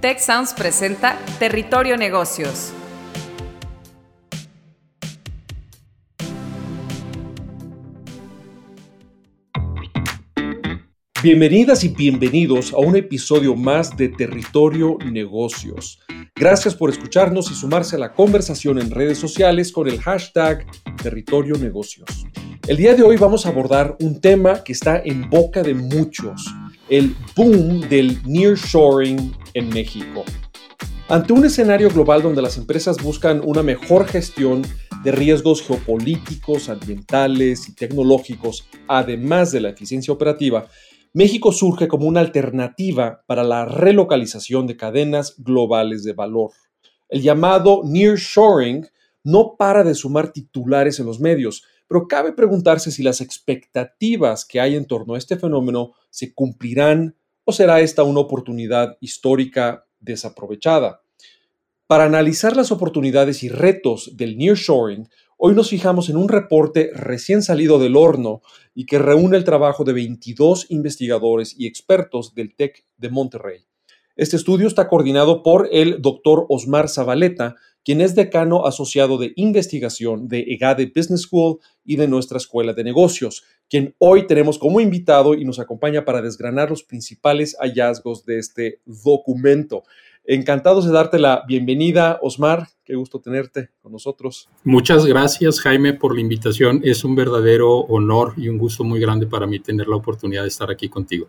Tech Sounds presenta Territorio Negocios. Bienvenidas y bienvenidos a un episodio más de Territorio Negocios. Gracias por escucharnos y sumarse a la conversación en redes sociales con el hashtag Territorio Negocios. El día de hoy vamos a abordar un tema que está en boca de muchos, el boom del nearshoring México. Ante un escenario global donde las empresas buscan una mejor gestión de riesgos geopolíticos, ambientales y tecnológicos, además de la eficiencia operativa, México surge como una alternativa para la relocalización de cadenas globales de valor. El llamado nearshoring no para de sumar titulares en los medios, pero cabe preguntarse si las expectativas que hay en torno a este fenómeno se cumplirán o será esta una oportunidad histórica desaprovechada. Para analizar las oportunidades y retos del nearshoring, hoy nos fijamos en un reporte recién salido del horno y que reúne el trabajo de 22 investigadores y expertos del TEC de Monterrey. Este estudio está coordinado por el doctor Osmar Zabaleta, quien es decano asociado de investigación de EGADE Business School y de nuestra Escuela de Negocios, quien hoy tenemos como invitado y nos acompaña para desgranar los principales hallazgos de este documento. Encantados de darte la bienvenida, Osmar. Qué gusto tenerte con nosotros. Muchas gracias, Jaime, por la invitación. Es un verdadero honor y un gusto muy grande para mí tener la oportunidad de estar aquí contigo.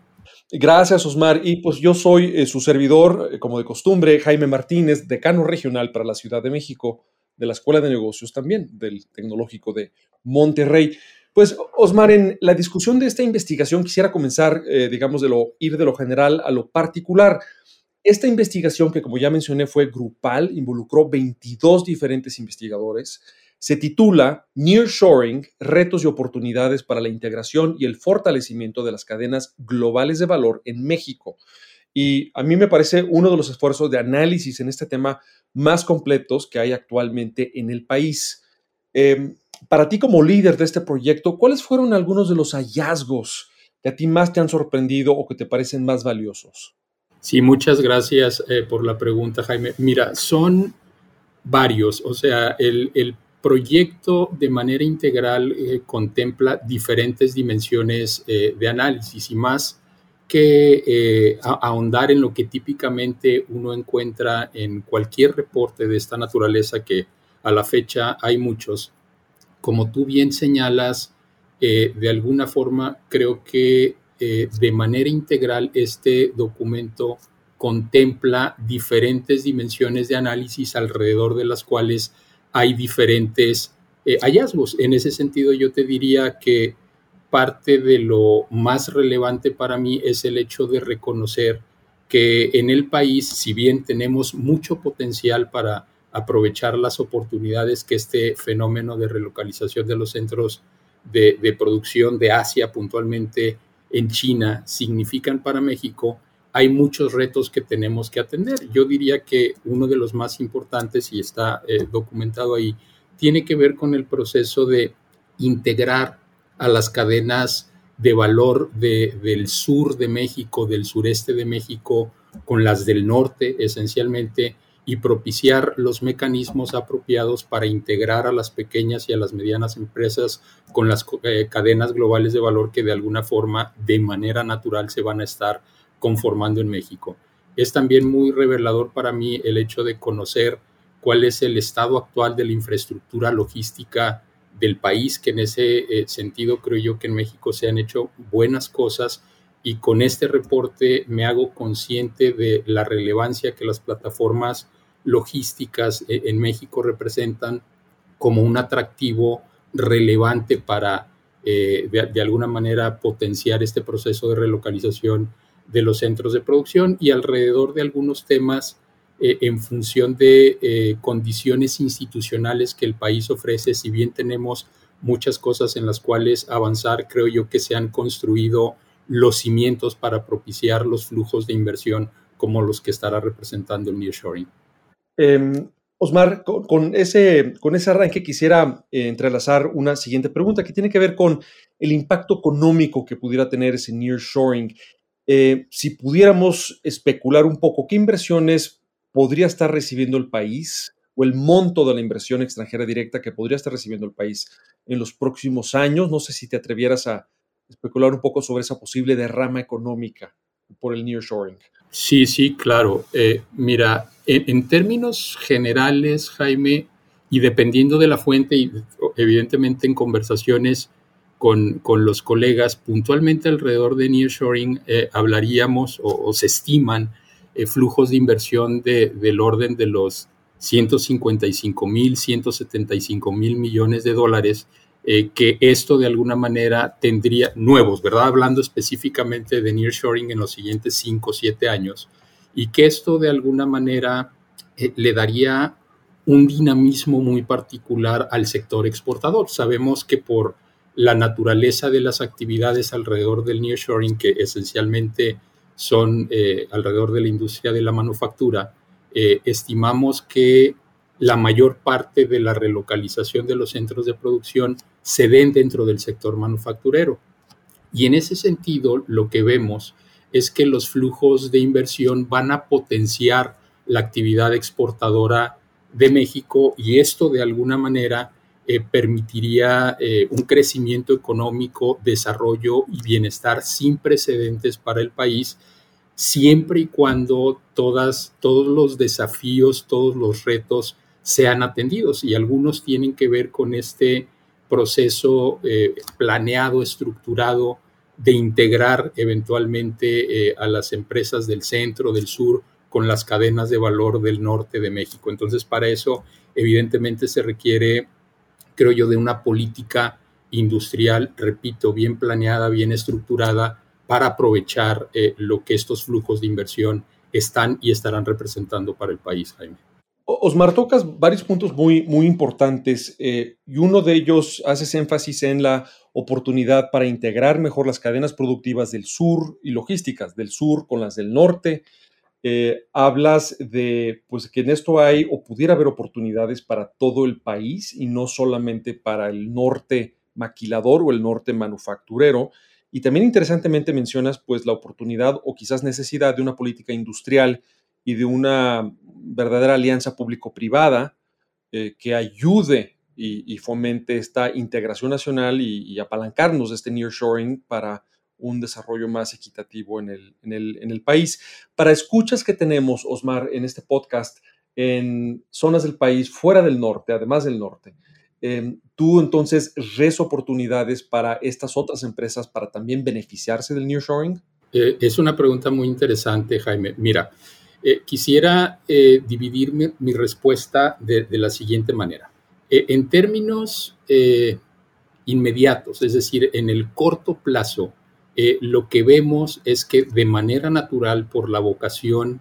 Gracias, Osmar. Y pues yo soy eh, su servidor, eh, como de costumbre, Jaime Martínez, decano regional para la Ciudad de México de la Escuela de Negocios también, del Tecnológico de Monterrey. Pues, Osmar, en la discusión de esta investigación quisiera comenzar, eh, digamos, de lo ir de lo general a lo particular. Esta investigación, que como ya mencioné fue grupal, involucró 22 diferentes investigadores se titula Nearshoring, retos y oportunidades para la integración y el fortalecimiento de las cadenas globales de valor en México. Y a mí me parece uno de los esfuerzos de análisis en este tema más completos que hay actualmente en el país. Em, para ti como líder de este proyecto, ¿cuáles fueron algunos de los hallazgos que a ti más te han sorprendido o que te parecen más valiosos? Sí, muchas gracias eh, por la pregunta, Jaime. Mira, son varios, o sea, el, el proyecto de manera integral eh, contempla diferentes dimensiones eh, de análisis y más que ahondar en lo que típicamente uno encuentra en cualquier reporte de esta naturaleza, que a la fecha hay muchos. Como tú bien señalas, de alguna forma creo que de manera integral este documento contempla diferentes dimensiones de análisis alrededor de las cuales hay diferentes eh, hallazgos. En ese sentido, yo te diría que parte de lo más relevante para mí es el hecho de reconocer que en el país, si bien tenemos mucho potencial para aprovechar las oportunidades que este fenómeno de relocalización de los centros de, de producción de Asia, puntualmente en China, significan para México, hay muchos retos que tenemos que atender. Yo diría que uno de los más importantes, y está eh, documentado ahí, tiene que ver con el proceso de integrar a las cadenas de valor del sur de México, del sureste de México, con las del norte esencialmente, y propiciar los mecanismos apropiados para integrar a las pequeñas y a las medianas empresas con las eh, cadenas globales de valor que de alguna forma, de manera natural, se van a estar conformando en México. Es también muy revelador para mí el hecho de conocer cuál es el estado actual de la infraestructura logística del país, que en ese eh, sentido creo yo que en México se han hecho buenas cosas y con este reporte me hago consciente de la relevancia que las plataformas logísticas eh, en México representan como un atractivo relevante para eh, de, alguna manera potenciar este proceso de relocalización de los centros de producción y alrededor de algunos temas eh, en función de condiciones institucionales que el país ofrece, si bien tenemos muchas cosas en las cuales avanzar, creo yo que se han construido los cimientos para propiciar los flujos de inversión como los que estará representando el nearshoring. Em, Osmar, con, ese, con arranque quisiera eh, entrelazar una siguiente pregunta que tiene que ver con el impacto económico que pudiera tener ese nearshoring Eh, si pudiéramos especular un poco, ¿qué inversiones podría estar recibiendo el país o el monto de la inversión extranjera directa que podría estar recibiendo el país en los próximos años? No sé si te atrevieras a especular un poco sobre esa posible derrama económica por el nearshoring. Sí, sí, claro. Eh, mira, en, términos generales, Jaime, y dependiendo de la fuente, y evidentemente en conversaciones con, los colegas, puntualmente alrededor de nearshoring eh, hablaríamos o, se estiman eh, flujos de inversión del orden de los 155 mil, 175 mil millones de dólares eh, que esto de alguna manera tendría nuevos, ¿verdad? Hablando específicamente de nearshoring en los siguientes 5 o 7 años, y que esto de alguna manera eh, le daría un dinamismo muy particular al sector exportador. Sabemos que por la naturaleza de las actividades alrededor del nearshoring, que esencialmente son eh, alrededor de la industria de la manufactura, estimamos que la mayor parte de la relocalización de los centros de producción se den dentro del sector manufacturero. Y en ese sentido, lo que vemos es que los flujos de inversión van a potenciar la actividad exportadora de México y esto de alguna manera eh, permitiría eh, un crecimiento económico, desarrollo y bienestar sin precedentes para el país, siempre y cuando todos los desafíos, todos los retos sean atendidos y algunos tienen que ver con este proceso eh, planeado, estructurado de integrar eventualmente eh, a las empresas del centro, del sur, con las cadenas de valor del norte de México. Entonces, para eso, evidentemente, se requiere, creo yo, de una política industrial, repito, bien planeada, bien estructurada, para aprovechar eh, lo que estos flujos de inversión están y estarán representando para el país, Jaime. Osmar, tocas varios puntos muy, muy importantes eh, y uno de ellos haces énfasis en la oportunidad para integrar mejor las cadenas productivas del sur y logísticas del sur con las del norte. Eh, hablas de pues, que en esto hay o pudiera haber oportunidades para todo el país y no solamente para el norte maquilador o el norte manufacturero. Y también interesantemente mencionas pues la oportunidad o quizás necesidad de una política industrial y de una verdadera alianza público-privada eh, que ayude y, fomente esta integración nacional y, apalancarnos de este nearshoring para un desarrollo más equitativo en el, en, el, país. Para escuchas que tenemos, Osmar, en este podcast, en zonas del país fuera del norte, además del norte, em, tú entonces res oportunidades para estas otras empresas para también beneficiarse del nearshoring? Eh, es una pregunta muy interesante, Jaime. Mira, eh, quisiera eh, dividir mi, respuesta de, la siguiente manera. Eh, en términos inmediatos, es decir, en el corto plazo, lo que vemos es que de manera natural, por la vocación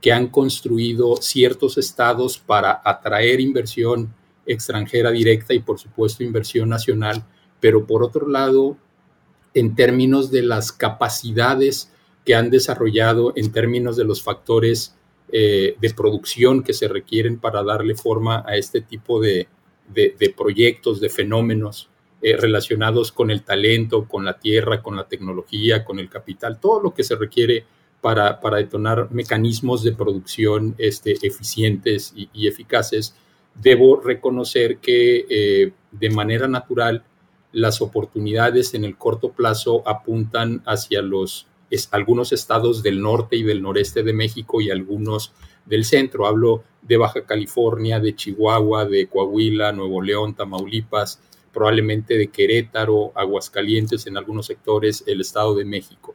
que han construido ciertos estados para atraer inversión extranjera directa y por supuesto inversión nacional, pero por otro lado, en términos de las capacidades que han desarrollado en términos de los factores eh, de producción que se requieren para darle forma a este tipo de, proyectos, de fenómenos eh, relacionados con el talento, con la tierra, con la tecnología, con el capital, todo lo que se requiere para, detonar mecanismos de producción este, eficientes y, eficaces. Debo reconocer que eh, de manera natural las oportunidades en el corto plazo apuntan hacia los es, algunos estados del norte y del noreste de México y algunos del centro. Hablo de Baja California, de Chihuahua, de Coahuila, Nuevo León, Tamaulipas, probablemente de Querétaro, Aguascalientes en algunos sectores, el Estado de México.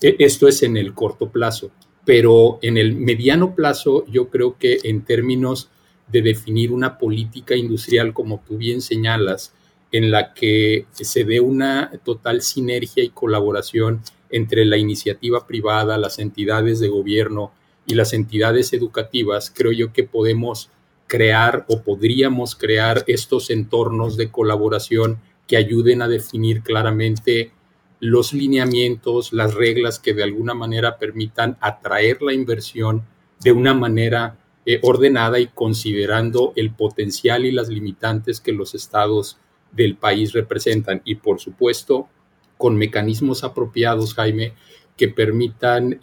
E, esto es en el corto plazo, pero en el mediano plazo yo creo que en términos de definir una política industrial, como tú bien señalas, en la que se dé una total sinergia y colaboración entre la iniciativa privada, las entidades de gobierno y las entidades educativas, creo yo que podemos crear o podríamos crear estos entornos de colaboración que ayuden a definir claramente los lineamientos, las reglas que de alguna manera permitan atraer la inversión de una manera eh, ordenada y considerando el potencial y las limitantes que los estados del país representan. Y por supuesto, con mecanismos apropiados, Jaime, que permitan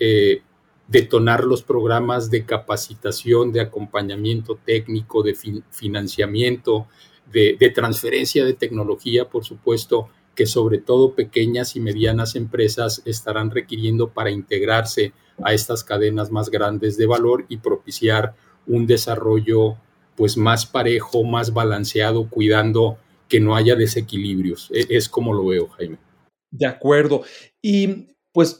detonar los programas de capacitación, de acompañamiento técnico, de financiamiento, de, transferencia de tecnología, por supuesto, que sobre todo pequeñas y medianas empresas estarán requiriendo para integrarse a estas cadenas más grandes de valor y propiciar un desarrollo pues más parejo, más balanceado, cuidando que no haya desequilibrios. E, es como lo veo, Jaime. De acuerdo. Y pues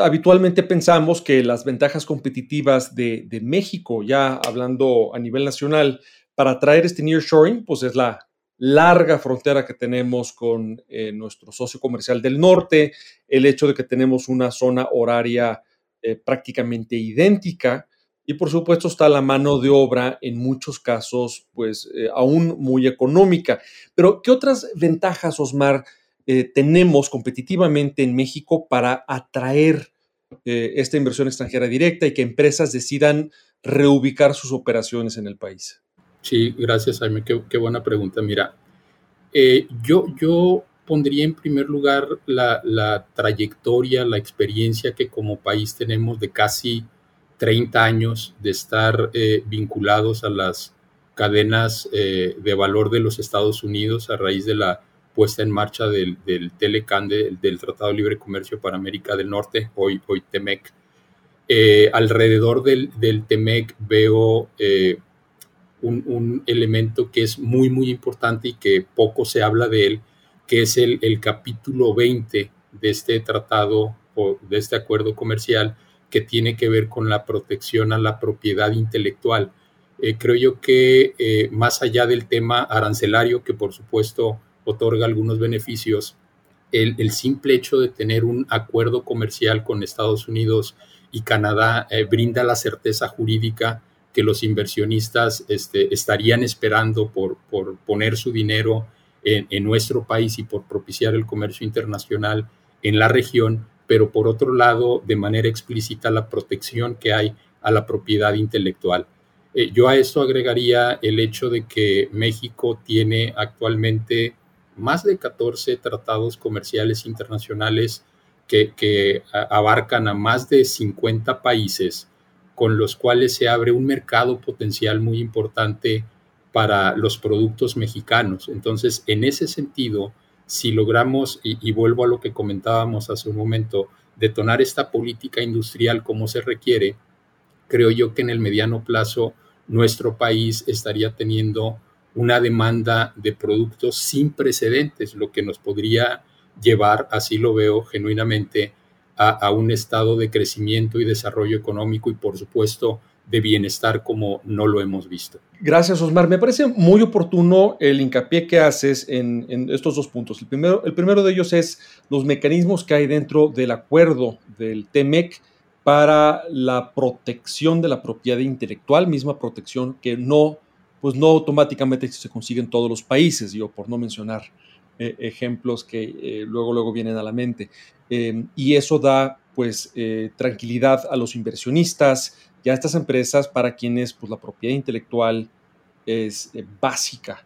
habitualmente pensamos que las ventajas competitivas de, México, ya hablando a nivel nacional, para traer este nearshoring, pues es la larga frontera que tenemos con eh, nuestro socio comercial del norte, el hecho de que tenemos una zona horaria eh, prácticamente idéntica y por supuesto está la mano de obra en muchos casos pues eh, aún muy económica. Pero ¿qué otras ventajas, Osmar, eh, tenemos competitivamente en México para atraer eh, esta inversión extranjera directa y que empresas decidan reubicar sus operaciones en el país? Sí, gracias, Jaime. Qué, buena pregunta. Mira, yo, yo pondría en primer lugar la, trayectoria, la experiencia que como país tenemos de casi 30 años de estar vinculados a las cadenas de valor de los Estados Unidos a raíz de la puesta en marcha del, del Telecan, del Tratado de Libre Comercio para América del Norte, hoy, hoy TEMEC. Eh, alrededor del, del, TEMEC veo eh, un, elemento que es muy, muy importante y que poco se habla de él, que es el, el capítulo 20 de este tratado o de este acuerdo comercial que tiene que ver con la protección a la propiedad intelectual. Eh, creo yo que más allá del tema arancelario, que por supuesto otorga algunos beneficios, el, simple hecho de tener un acuerdo comercial con Estados Unidos y Canadá eh, brinda la certeza jurídica que los inversionistas este, estarían esperando por, poner su dinero en, nuestro país y por propiciar el comercio internacional en la región, pero por otro lado, de manera explícita, la protección que hay a la propiedad intelectual. Eh, yo a esto agregaría el hecho de que México tiene actualmente más de 14 tratados comerciales internacionales que, abarcan a más de 50 países, con los cuales se abre un mercado potencial muy importante para los productos mexicanos. Entonces, en ese sentido, si logramos, y, vuelvo a lo que comentábamos hace un momento, detonar esta política industrial como se requiere, creo yo que en el mediano plazo nuestro país estaría teniendo una demanda de productos sin precedentes, lo que nos podría llevar, así lo veo genuinamente, a, un estado de crecimiento y desarrollo económico y por supuesto de bienestar como no lo hemos visto. Gracias, Osmar. Me parece muy oportuno el hincapié que haces en, estos dos puntos. El primero, el primero de ellos es los mecanismos que hay dentro del acuerdo del TEMEC para la protección de la propiedad intelectual, misma protección que no pues no automáticamente se consigue en todos los países, yo por no mencionar eh, ejemplos que eh, luego, luego vienen a la mente. Em, y eso da pues eh, tranquilidad a los inversionistas y a estas empresas para quienes pues la propiedad intelectual es básica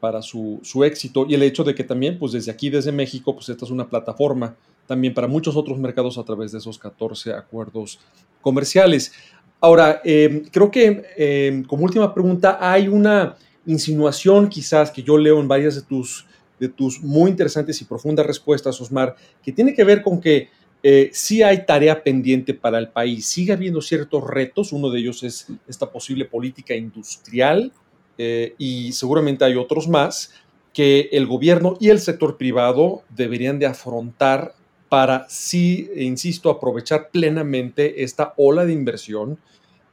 para su, su, éxito y el hecho de que también pues desde aquí, desde México, pues esta es una plataforma también para muchos otros mercados a través de esos 14 acuerdos comerciales. Ahora, em, creo que em, como última pregunta, hay una insinuación quizás que yo leo en varias de tus, de tus muy interesantes y profundas respuestas, Osmar, que tiene que ver con que eh, sí hay tarea pendiente para el país, sigue habiendo ciertos retos, uno de ellos es esta posible política industrial eh, y seguramente hay otros más que el gobierno y el sector privado deberían de afrontar para sí, insisto, aprovechar plenamente esta ola de inversión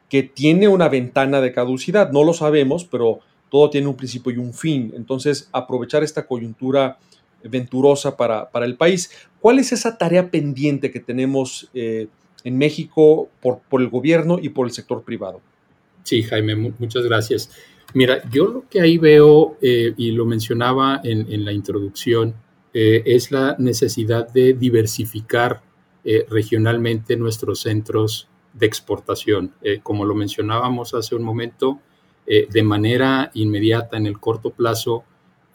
que tiene una ventana de caducidad. No lo sabemos, pero todo tiene un principio y un fin. Entonces, aprovechar esta coyuntura venturosa para, para el país. ¿Cuál es esa tarea pendiente que tenemos eh, en México por, por, el gobierno y por el sector privado? Sí, Jaime, muchas gracias. Mira, yo lo que ahí veo, eh, y lo mencionaba en, en la introducción, eh, es la necesidad de diversificar eh, regionalmente nuestros centros de exportación. Como lo mencionábamos hace un momento, de manera inmediata, en el corto plazo,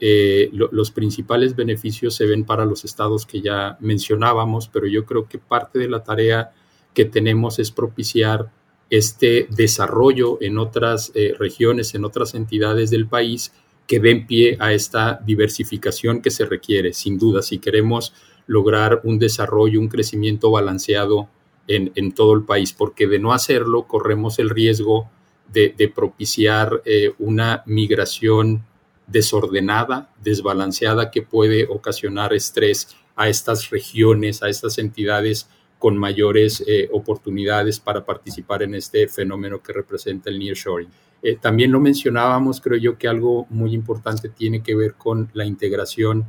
eh, los principales beneficios se ven para los estados que ya mencionábamos, pero yo creo que parte de la tarea que tenemos es propiciar este desarrollo en otras eh, regiones, en otras entidades del país que den pie a esta diversificación que se requiere, sin duda, si queremos lograr un desarrollo, un crecimiento balanceado en, todo el país, porque de no hacerlo corremos el riesgo de, propiciar eh, una migración desordenada, desbalanceada, que puede ocasionar estrés a estas regiones, a estas entidades con mayores eh, oportunidades para participar en este fenómeno que representa el nearshoring. Eh, también lo mencionábamos, creo yo que algo muy importante tiene que ver con la integración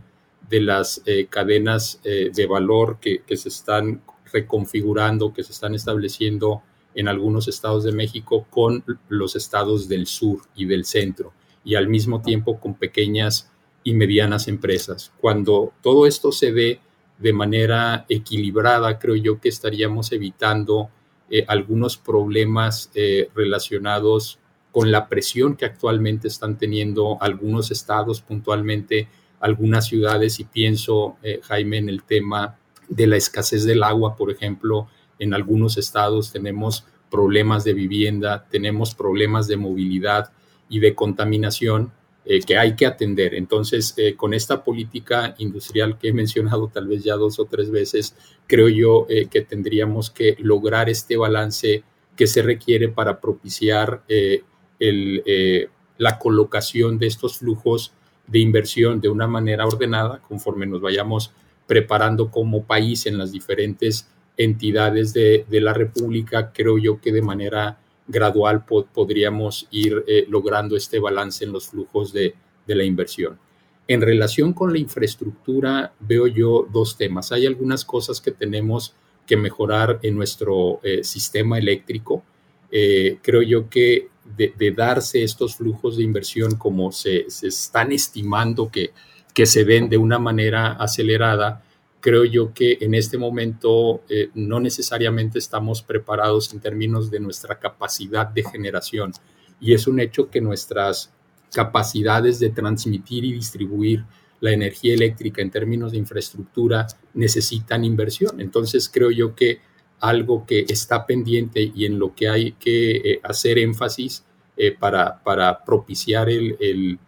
de las eh, cadenas de valor que, que, se están reconfigurando, que se están estableciendo en algunos estados de México con los estados del sur y del centro, y al mismo tiempo con pequeñas y medianas empresas. Cuando todo esto se ve de manera equilibrada, creo yo que estaríamos evitando eh, algunos problemas eh, relacionados con la presión que actualmente están teniendo algunos estados, puntualmente algunas ciudades, y pienso, eh, Jaime, en el tema de la escasez del agua, por ejemplo, en algunos estados tenemos problemas de vivienda, tenemos problemas de movilidad y de contaminación eh, que hay que atender. Entonces, eh, con esta política industrial que he mencionado tal vez ya dos o tres veces, creo yo eh, que tendríamos que lograr este balance que se requiere para propiciar el, la colocación de estos flujos de inversión de una manera ordenada conforme nos vayamos preparando como país en las diferentes entidades de, de la República, creo yo que de manera gradual podríamos ir eh, logrando este balance en los flujos de, la inversión. En relación con la infraestructura, veo yo dos temas. Hay algunas cosas que tenemos que mejorar en nuestro eh, sistema eléctrico. Eh, creo yo que de, darse estos flujos de inversión como se, están estimando que, que se ven de una manera acelerada, creo yo que en este momento eh, no necesariamente estamos preparados en términos de nuestra capacidad de generación. Y es un hecho que nuestras capacidades de transmitir y distribuir la energía eléctrica en términos de infraestructura necesitan inversión. Entonces creo yo que algo que está pendiente y en lo que hay que eh, hacer énfasis eh, para, para propiciar el, el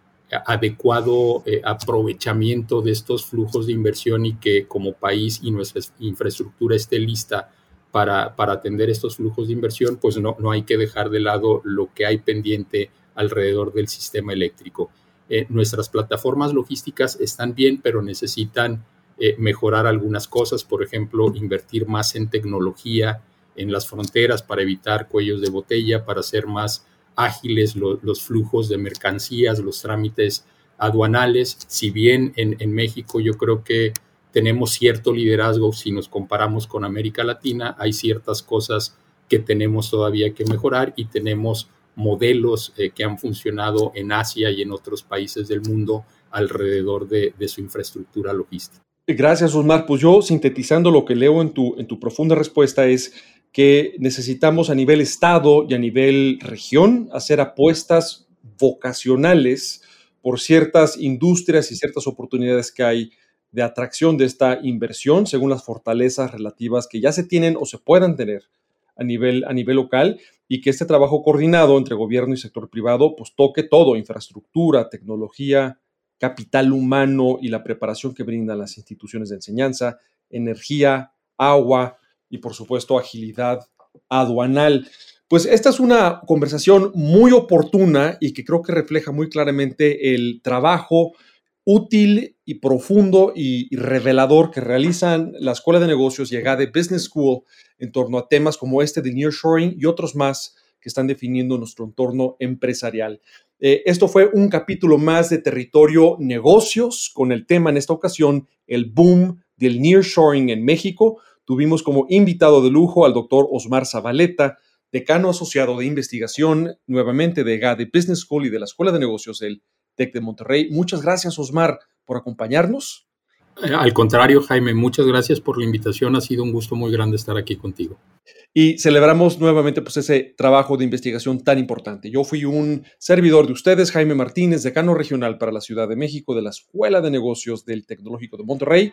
adecuado eh, aprovechamiento de estos flujos de inversión y que como país y nuestra infraestructura esté lista para, para atender estos flujos de inversión, pues no, no hay que dejar de lado lo que hay pendiente alrededor del sistema eléctrico. Eh, nuestras plataformas logísticas están bien, pero necesitan eh, mejorar algunas cosas, por ejemplo, invertir más en tecnología en las fronteras para evitar cuellos de botella, para ser más ágiles los flujos de mercancías, los trámites aduanales. Si bien en, en, México yo creo que tenemos cierto liderazgo si nos comparamos con América Latina, hay ciertas cosas que tenemos todavía que mejorar y tenemos modelos eh, que han funcionado en Asia y en otros países del mundo alrededor de, de su infraestructura logística. Gracias, Osmar. Pues yo, sintetizando lo que leo en tu, en tu profunda respuesta, es que necesitamos a nivel Estado y a nivel región hacer apuestas vocacionales por ciertas industrias y ciertas oportunidades que hay de atracción de esta inversión según las fortalezas relativas que ya se tienen o se puedan tener a nivel, a nivel local y que este trabajo coordinado entre gobierno y sector privado pues toque todo, infraestructura, tecnología, capital humano y la preparación que brindan las instituciones de enseñanza, energía, agua, y por supuesto agilidad aduanal. Pues esta es una conversación muy oportuna y que creo que refleja muy claramente el trabajo útil y profundo y, revelador que realizan la Escuela de Negocios y de Business School en torno a temas como este de nearshoring y otros más que están definiendo nuestro entorno empresarial. Eh, esto fue un capítulo más de Territorio Negocios con el tema en esta ocasión, el boom del nearshoring en México tuvimos como invitado de lujo al doctor Osmar Zabaleta, decano asociado de investigación nuevamente de GADE Business School y de la Escuela de Negocios del TEC de Monterrey. Muchas gracias, Osmar, por acompañarnos. Eh, al contrario, Jaime, muchas gracias por la invitación. Ha sido un gusto muy grande estar aquí contigo. Y celebramos nuevamente pues, ese trabajo de investigación tan importante. Yo fui un servidor de ustedes, Jaime Martínez, decano regional para la Ciudad de México de la Escuela de Negocios del Tecnológico de Monterrey.